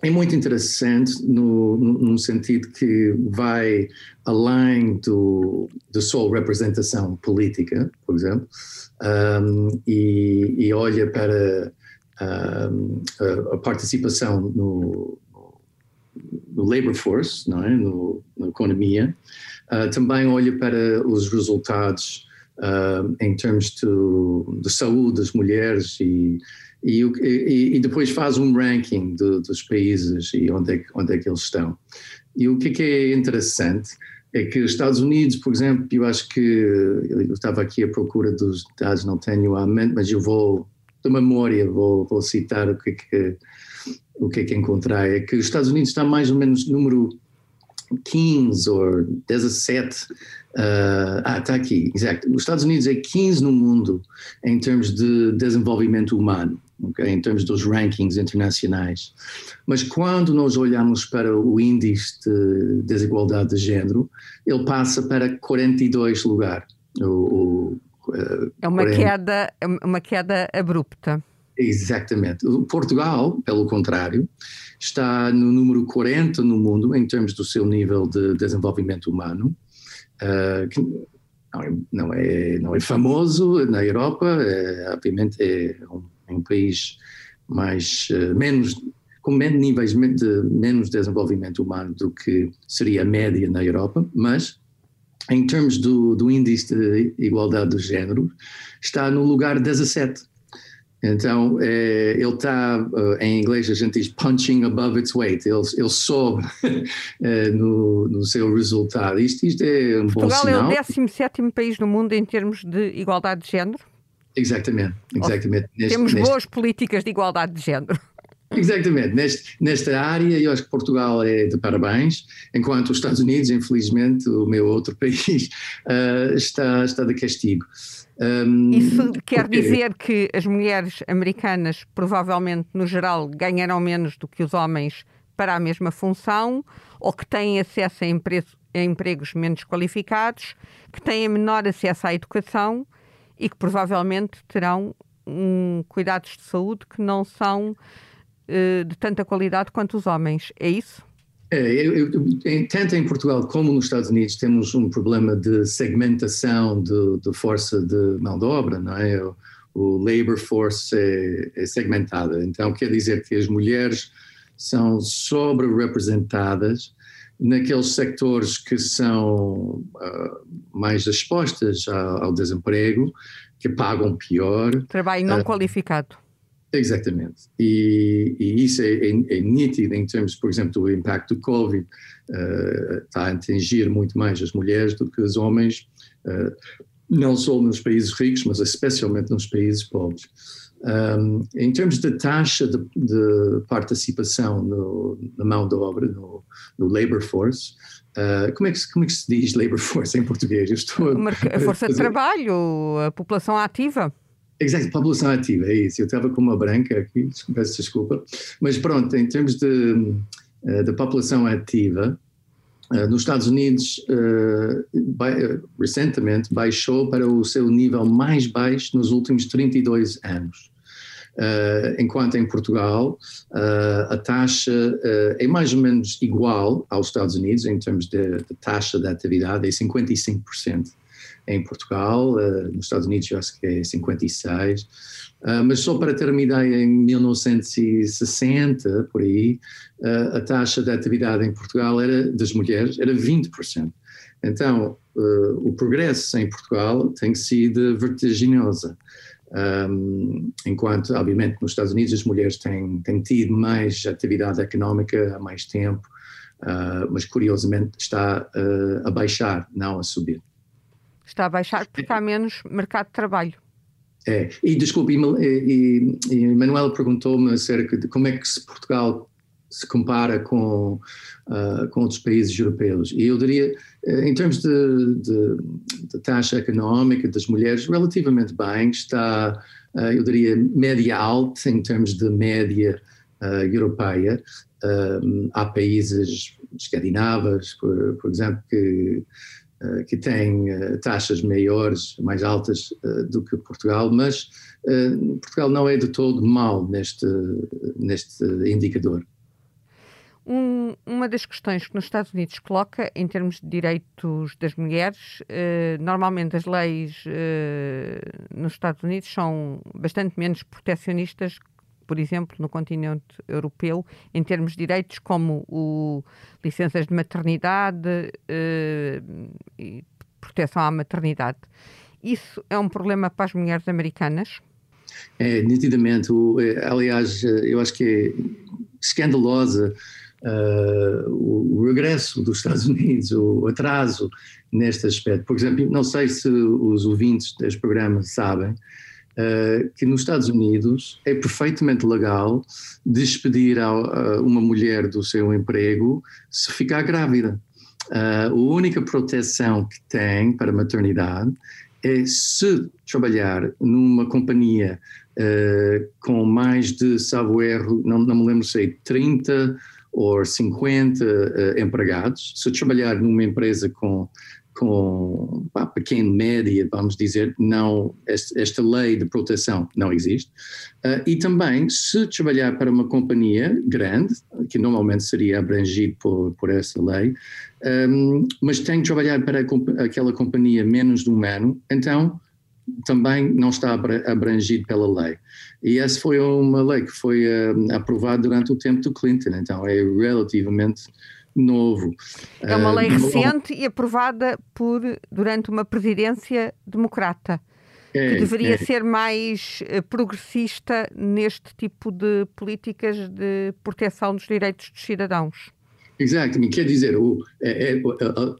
é muito interessante no, no, sentido que vai além do, do só representação política, por exemplo, um, e, e olha para a, a participação no, no labor force, não é? no, na economia, uh, também olha para os resultados uh, em termos de, saúde das mulheres e, e, e, e depois faz um ranking de, dos países e onde é, onde é que eles estão. E o que é, que é interessante é que os Estados Unidos, por exemplo, eu acho que eu estava aqui à procura dos dados, não tenho a mente, mas eu vou de memória, vou, vou citar o que, é que, o que é que encontrei, é que os Estados Unidos está mais ou menos número 15 ou 17. Uh, ah, está aqui, exato. Os Estados Unidos é 15 no mundo em termos de desenvolvimento humano, okay? em termos dos rankings internacionais. Mas quando nós olhamos para o índice de desigualdade de género, ele passa para 42 lugar. O, o, é uma queda, é uma queda abrupta. Exatamente. Portugal, pelo contrário, está no número 40 no mundo em termos do seu nível de desenvolvimento humano, uh, que não é, não é, não é famoso na Europa, é, obviamente é um, um país mais, uh, menos, com menos níveis de menos desenvolvimento humano do que seria a média na Europa, mas em termos do, do índice de igualdade do género, está no lugar 17. Então, é, ele está, eh, em inglês a gente diz punching above its weight, ele, ele sobe é, no, no, seu resultado. Isto, isto é um Portugal bom sinal. é o 17 país no mundo em termos de igualdade de género? Exatamente, exatamente. Neste, Temos neste... boas políticas de igualdade de género. Exatamente, Neste, nesta área eu acho que Portugal é de parabéns, enquanto os Estados Unidos, infelizmente, o meu outro país, uh, está, está de castigo. Um, Isso quer porque... dizer que as mulheres americanas, provavelmente, no geral, ganharão menos do que os homens para a mesma função, ou que têm acesso a, empre... a empregos menos qualificados, que têm menor acesso à educação e que provavelmente terão um, cuidados de saúde que não são eh, de tanta qualidade quanto os homens, é isso? É, eu, eu, tanto em Portugal como nos Estados Unidos temos um problema de segmentação de, de força de mão de obra, não é? O, o labor force é, é segmentada, então quer dizer que as mulheres são sobre-representadas naqueles sectores que são uh, mais expostas ao, ao, desemprego, que pagam pior. Trabalho não uh, qualificado. Exatamente. E, e isso é, é, é, nítido em termos, por exemplo, do impacto do Covid. Uh, está a atingir muito mais as mulheres do que os homens, não só nos países ricos, mas especialmente nos países pobres. Um, em termos de taxa de, de participação no, na mão de obra, no, no labor force, Uh, como, é que, como é que se diz labor force em português? Eu estou a, a força de trabalho, a população ativa. Exato, população ativa, é isso. Eu estava com uma branca aqui, peço desculpa. Mas pronto, em termos de, de população ativa, Uh, nos Estados Unidos, recentemente, baixou para o seu nível mais baixo nos últimos 32 anos. Uh, enquanto em Portugal uh, a taxa uh, é mais ou menos igual aos Estados Unidos em termos de, de taxa de atividade, é 55% em Portugal, nos Estados Unidos eu acho que é 56%, mas só para ter uma ideia, em 1960, por aí, a taxa de atividade em Portugal era, das mulheres era 20%. Então, o progresso em Portugal tem sido vertiginoso. Um, enquanto, obviamente, nos Estados Unidos as mulheres têm, têm tido mais atividade económica há mais tempo, uh, mas curiosamente está uh, a baixar, não a subir. Está a baixar porque há menos mercado de trabalho. É, e desculpe, e, e, e Manuela perguntou-me acerca de como é que se Portugal se compara com, uh, com outros países europeus. E eu diria, eh, em termos de, de, de, taxa económica das mulheres, relativamente bem, está, uh, eu diria, média alta em termos de média uh, europeia. há países escandinavos, por, por exemplo, que que têm taxas maiores, mais altas do que Portugal, mas Portugal não é de todo mal neste, neste indicador. Um, uma das questões que nos Estados Unidos coloca em termos de direitos das mulheres, eh, normalmente as leis eh, nos Estados Unidos são bastante menos protecionistas, por exemplo, no continente europeu, em termos de direitos como o, licenças de maternidade eh, e proteção à maternidade. Isso é um problema para as mulheres americanas? É, nitidamente. O, é, aliás, eu acho que é escandalosa uh, o, regresso dos Estados Unidos, o atraso neste aspecto. Por exemplo, não sei se os ouvintes deste programa sabem uh, que nos Estados Unidos é perfeitamente legal despedir a, a uma mulher do seu emprego se ficar grávida. Uh, a única proteção que tem para a maternidade é se trabalhar numa companhia uh, com mais de, salvo erro, não, não me lembro se é 30 ou 50 uh, empregados, se trabalhar numa empresa com, com pá, pequena, média, vamos dizer, não, esta, esta, lei de proteção não existe. Uh, e também, se trabalhar para uma companhia grande, que normalmente seria abrangido por, por essa lei, um, ehm, mas tem que trabalhar para aquela companhia menos de um ano, então também não está abrangido pela lei. E essa foi uma lei que foi uh, aprovada durante o tempo do Clinton, então é relativamente novo. É uma lei uh, recente e aprovada por durante uma presidência democrata. É, que deveria é. ser mais eh, progressista neste tipo de políticas de proteção dos direitos dos cidadãos. Exato, quer dizer, o, é, é,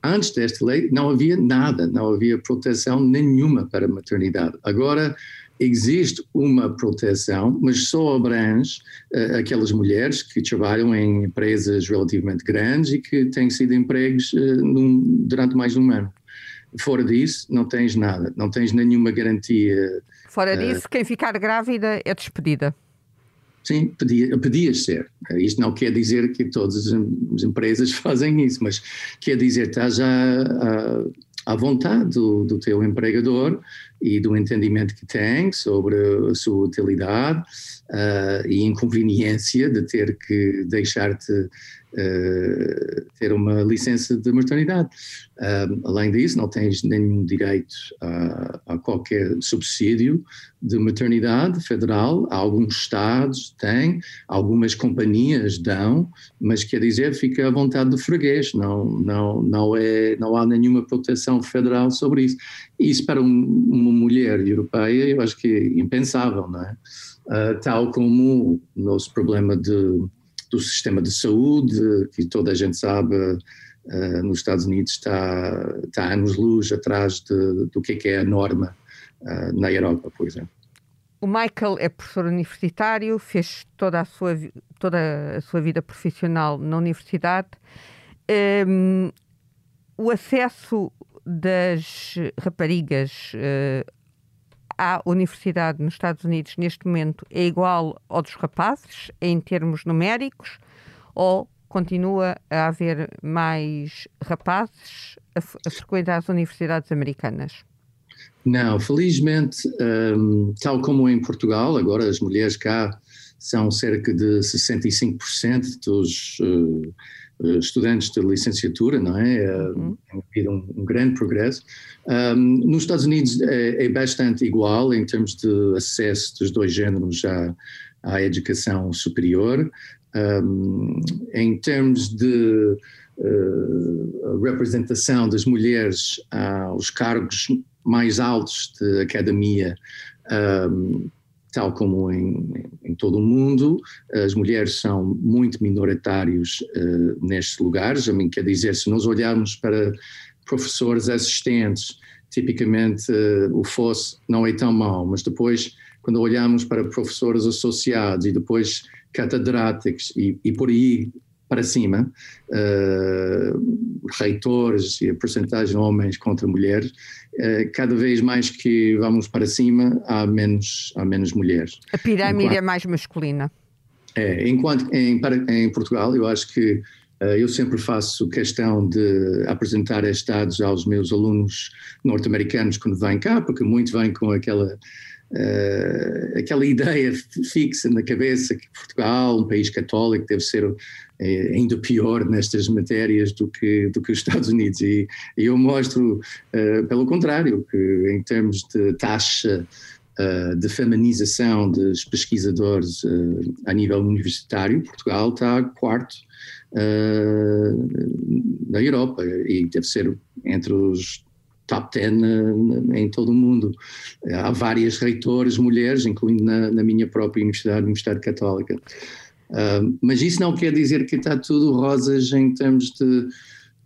antes desta lei não havia nada, não havia proteção nenhuma para a maternidade. Agora existe uma proteção, mas só abrange uh, aquelas mulheres que trabalham em empresas relativamente grandes e que têm sido empregos uh, num, durante mais de um ano. Fora disso, não tens nada, não tens nenhuma garantia. Fora uh, disso, quem ficar grávida é despedida. Sim, podia, podia ser. Isto não quer dizer que todas as empresas fazem isso, mas quer dizer, estás já à, à vontade do, do teu empregador e do entendimento que tem sobre a sua utilidade uh, e inconveniência de ter que deixar-te uh, ter uma licença de maternidade. Uh, além disso, não tens nenhum direito a, a, qualquer subsídio de maternidade federal. Alguns estados têm, algumas companhias dão, mas quer dizer, fica à vontade do freguês, não, não, não, é, não há nenhuma proteção federal sobre isso. Isso para um, uma mulher europeia eu acho que é impensável, não é? Uh, tal como o nosso problema de, do sistema de saúde, que toda a gente sabe uh, nos Estados Unidos está, está anos-luz atrás de, do que é, que é a norma uh, na Europa, por exemplo. O Michael é professor universitário, fez toda a sua, toda a sua vida profissional na universidade. Um, o acesso das raparigas uh, à universidade nos Estados Unidos neste momento é igual ao dos rapazes em termos numéricos ou continua a haver mais rapazes a, a frequentar as universidades americanas? Não, felizmente, um, tal como em Portugal, agora as mulheres cá são cerca de 65% dos uh, estudantes de licenciatura, não é? Uhum. Tem havido um, um, grande progresso. Um, nos Estados Unidos é, é, bastante igual em termos de acesso dos dois géneros à, à educação superior. Um, em termos de uh, representação das mulheres aos cargos mais altos de academia, um, tal como em, em, todo o mundo, as mulheres são muito minoritários uh, nestes lugares. Mim quer dizer, se nós olharmos para professores assistentes, tipicamente uh, o fosse não é tão mau, mas depois quando olhamos para professores associados e depois catedráticos e, e por aí para cima, uh, reitores e a porcentagem de homens contra mulheres, uh, cada vez mais que vamos para cima, há menos, há menos mulheres. A pirâmide enquanto, é mais masculina. É, enquanto em, em Portugal, eu acho que uh, eu sempre faço questão de apresentar estes dados aos meus alunos norte-americanos quando vêm cá, porque muitos vêm com aquela uh, aquela ideia fixa na cabeça que Portugal, um país católico, deve ser uh, ainda pior nestas matérias do que, do que os Estados Unidos. E, e eu mostro, uh, pelo contrário, que em termos de taxa de feminização dos pesquisadores a nível universitário, Portugal está quarto na Europa e deve ser entre os top 10 em todo o mundo. Há várias reitoras mulheres, incluindo na, na minha própria universidade, Universidade Católica. Uh, mas isso não quer dizer que está tudo rosas em termos de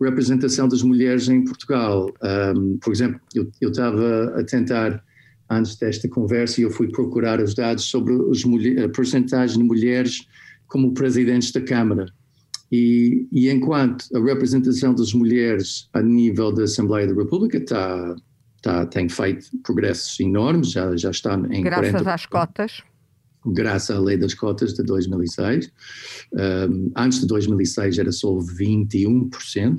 representação das mulheres em Portugal. Um, por exemplo, eu, eu estava a tentar, antes desta conversa, e eu fui procurar os dados sobre a porcentagem de mulheres como presidentes da Câmara. E, e, enquanto a representação das mulheres a nível da Assembleia da República está, está, tem feito progressos enormes, já, já está em Graças 40, às cotas. Graças à lei das cotas de 2006. Um, antes de 2006 era só 21%.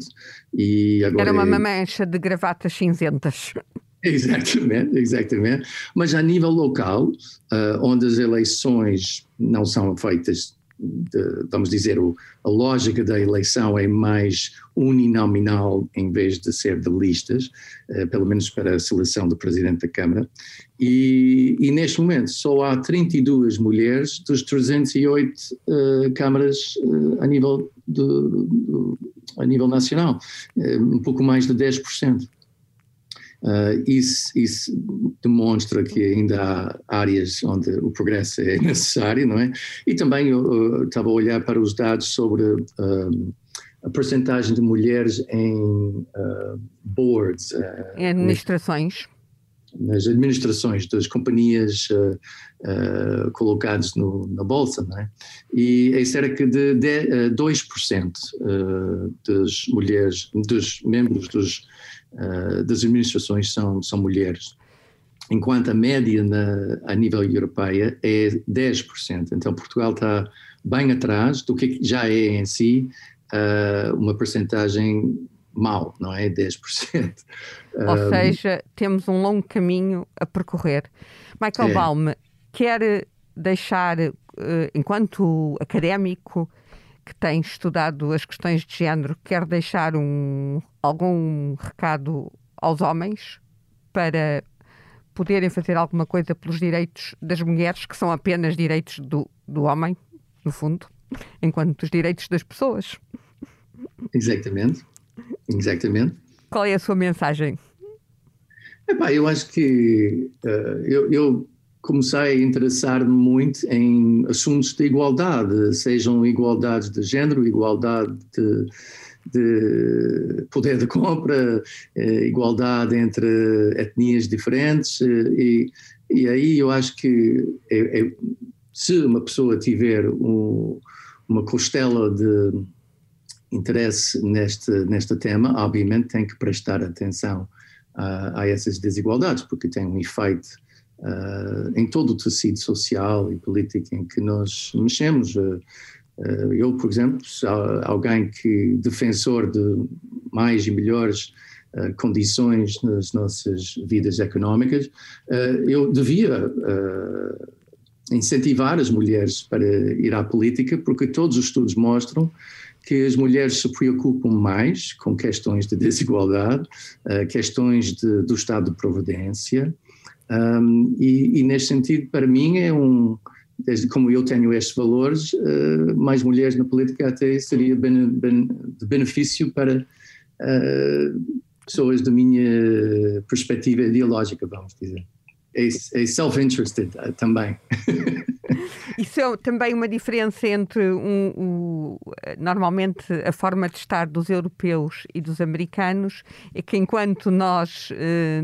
E agora era uma é... mancha de gravatas cinzentas. Exatamente, exatamente. Mas a nível local, uh, onde as eleições não são feitas de, vamos dizer, o, a lógica da eleição é mais uninominal em vez de ser de listas, eh, pelo menos para a seleção do presidente da Câmara. E, e neste momento só há 32 mulheres dos 308 uh, câmaras uh, a, nível de, de, a nível nacional, um pouco mais de 10%. Uh, isso, isso, demonstra que ainda há áreas onde o progresso é necessário, não é? E também eu, eu estava a olhar para os dados sobre uh, a percentagem de mulheres em uh, boards. em administrações. Nas administrações das companhias colocadas no, na bolsa, não é? E é cerca de, de 2% das mulheres, dos membros dos uh, das administrações são, são mulheres, enquanto a média na, a nível europeia é 10%. Então Portugal está bem atrás do que já é em si uh, uma percentagem mau, não é? 10%. Ou um, seja, temos um longo caminho a percorrer. Michael é. Baum, quer deixar, uh, enquanto académico, que tem estudado as questões de género quer deixar um, algum recado aos homens para poderem fazer alguma coisa pelos direitos das mulheres, que são apenas direitos do, do homem, no fundo, enquanto os direitos das pessoas. Exatamente, exatamente. Qual é a sua mensagem? Epá, eu acho que uh, eu, eu comecei a interessar-me muito em assuntos de igualdade, sejam igualdades de género, igualdade de, de poder de compra, eh, igualdade entre etnias diferentes, eh, e, e aí eu acho que é, é, se uma pessoa tiver um, uma costela de interesse neste, neste tema, obviamente tem que prestar atenção a, a essas desigualdades, porque tem um efeito uh, em todo o tecido social e político em que nós mexemos. Uh, eu, por exemplo, alguém que defensor de mais e melhores uh, condições nas nossas vidas económicas, uh, eu devia uh, incentivar as mulheres para ir à política, porque todos os estudos mostram que as mulheres se preocupam mais com questões de desigualdade, questões de, do estado de providência, um, e, e, neste sentido, para mim, é um. Desde como eu tenho estes valores, uh, mais mulheres na política até seria ben, de benefício para uh, pessoas da minha perspectiva ideológica, vamos dizer. É, é self-interested uh, também. Isso é também uma diferença entre um, um, normalmente a forma de estar dos europeus e dos americanos é que enquanto nós eh,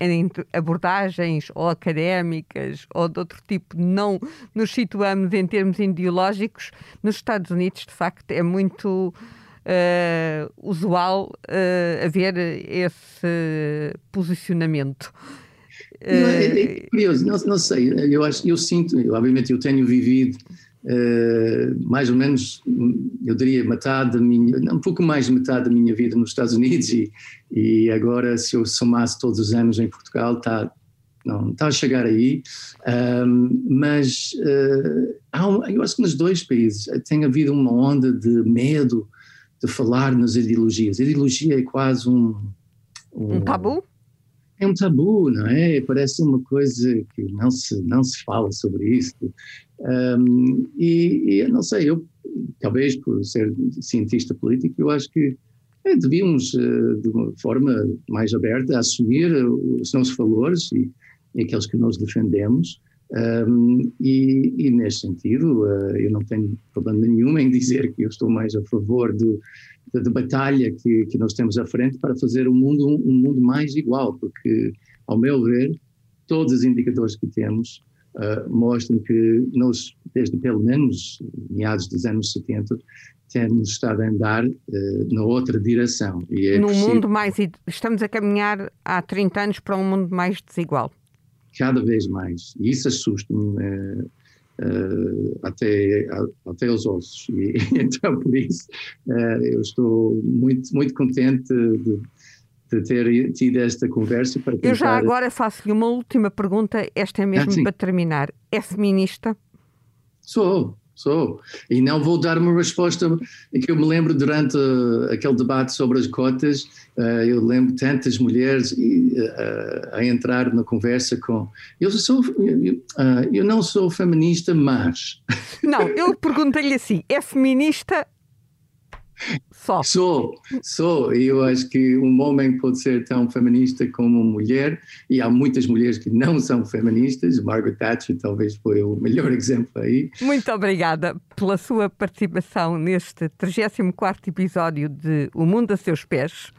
em abordagens ou académicas ou de outro tipo não nos situamos em termos ideológicos, nos Estados Unidos de facto é muito uh, usual uh, haver esse posicionamento. É, é, curioso, não, não, sei, eu, acho, eu sinto, eu, obviamente eu tenho vivido uh, mais ou menos, eu diria metade da minha, um pouco mais de metade da minha vida nos Estados Unidos e, e agora se eu somasse todos os anos em Portugal está não está a chegar aí, um, mas uh, um, eu acho que nos dois países tem havido uma onda de medo de falar nas ideologias. A ideologia é quase um, um, um tabu? É um tabu, não é? Parece uma coisa que não se, não se fala sobre isso. Um, e, e não sei, eu, talvez por ser cientista político, eu acho que é, devíamos, uh, de uma forma mais aberta, assumir os nossos valores e, e aqueles que nós defendemos um, e, e, nesse sentido, uh, eu não tenho problema nenhum em dizer que eu estou mais a favor do, da, da batalha que, que, nós temos à frente para fazer o mundo um, um, mundo mais igual, porque, ao meu ver, todos os indicadores que temos uh, mostram que nós, desde pelo menos meados dos anos 70, temos estado a andar uh, na outra direção. E é no mundo mais. Estamos a caminhar há 30 anos para um mundo mais desigual cada vez mais. E isso assusta-me uh, uh, até, até os ossos. E então, por isso, uh, eu estou muito, muito contente de, de ter tido esta conversa. Para tentar... Eu já agora faço-lhe uma última pergunta, esta é mesmo ah, para terminar. É feminista? Sou, Sou. E não vou dar uma resposta que eu me lembro durante uh, aquele debate sobre as cotas, uh, eu lembro tantas mulheres uh, a entrar na conversa com. Eu, sou, eu não sou feminista, mas. Não, eu perguntei-lhe assim: é feminista só. Sou, sou. E eu acho que um homem pode ser tão feminista como uma mulher, e há muitas mulheres que não são feministas. Margaret Thatcher talvez foi o melhor exemplo aí. Muito obrigada pela sua participação neste 34 episódio de O Mundo a Seus Pés.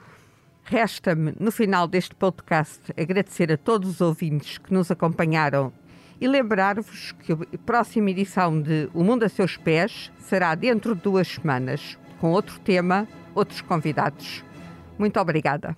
Resta-me, no final deste podcast, agradecer a todos os ouvintes que nos acompanharam e lembrar-vos que a próxima edição de O Mundo a Seus Pés será dentro de duas semanas com outro tema, outros convidados. Muito obrigada.